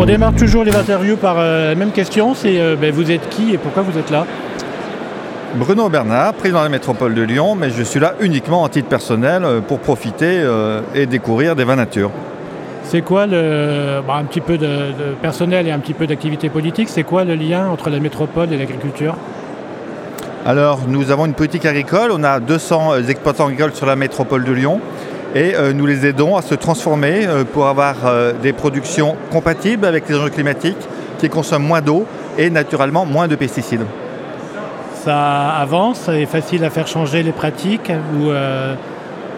On démarre toujours les interviews par la même question, c'est ben, vous êtes qui et pourquoi vous êtes là? Bruno Bernard, président de la métropole de Lyon, mais je suis là uniquement en titre personnel pour profiter et découvrir des vins nature. C'est quoi le, bah, un petit peu de, personnel et un petit peu d'activité politique, c'est quoi le lien entre la métropole et l'agriculture? Alors nous avons une politique agricole, on a 200 euh, exploitants agricoles sur la métropole de Lyon et euh, nous les aidons à se transformer euh, pour avoir des productions compatibles avec les enjeux climatiques qui consomment moins d'eau et naturellement moins de pesticides. Ça avance, c'est facile à faire changer les pratiques ou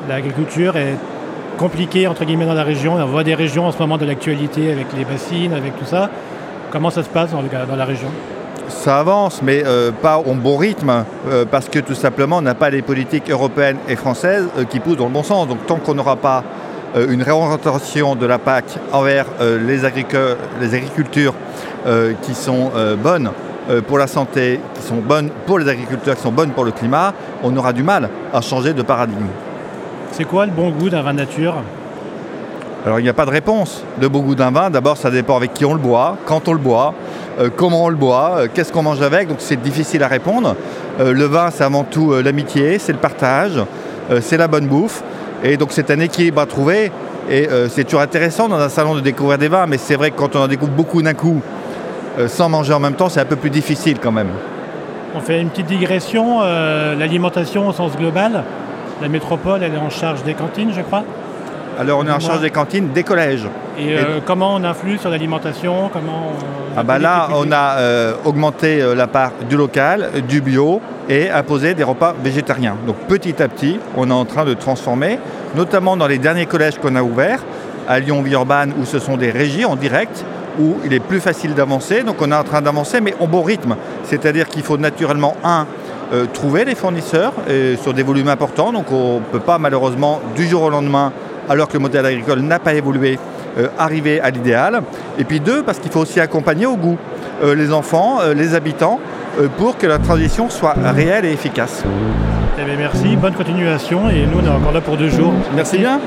l'agriculture est compliqué entre guillemets dans la région. On voit des régions en ce moment de l'actualité avec les bassines, avec tout ça. Comment ça se passe dans, la région? Ça avance, mais euh, pas au bon rythme, euh, parce que tout simplement, on n'a pas les politiques européennes et françaises euh, qui poussent dans le bon sens. Donc tant qu'on n'aura pas une réorientation de la PAC envers les, les, agricultures qui sont bonnes pour la santé, qui sont bonnes pour les agriculteurs, qui sont bonnes pour le climat, on aura du mal à changer de paradigme. C'est quoi le bon goût d'un vin nature? Alors il n'y a pas de réponse. Le bon goût d'un vin, d'abord ça dépend avec qui on le boit, quand on le boit, comment on le boit, euh, qu'est-ce qu'on mange avec, donc c'est difficile à répondre. Euh, le vin c'est avant tout l'amitié, c'est le partage, c'est la bonne bouffe. Et donc c'est un équilibre à trouver. Et c'est toujours intéressant dans un salon de découvrir des vins, mais c'est vrai que quand on en découvre beaucoup d'un coup, sans manger en même temps, c'est un peu plus difficile quand même. On fait une petite digression, l'alimentation au sens global. La métropole, elle est en charge des cantines, je crois alors on est en charge des cantines des collèges. Et, euh, comment on influe sur l'alimentation? Comment Ah bah là on a euh, augmenté euh, la part du local, du bio et imposé des repas végétariens. Donc petit à petit on est en train de transformer, notamment dans les derniers collèges qu'on a ouverts, à Lyon-Villeurbanne où ce sont des régies en direct, où il est plus facile d'avancer. Donc on est en train d'avancer mais au bon rythme. C'est-à-dire qu'il faut naturellement un trouver les fournisseurs sur des volumes importants. Donc on ne peut pas malheureusement du jour au lendemain, alors que le modèle agricole n'a pas évolué, euh, arriver à l'idéal. Et puis deux, parce qu'il faut aussi accompagner au goût euh, les enfants, les habitants, pour que la transition soit réelle et efficace. Eh merci, bonne continuation et nous on est encore là pour deux jours. Merci bien.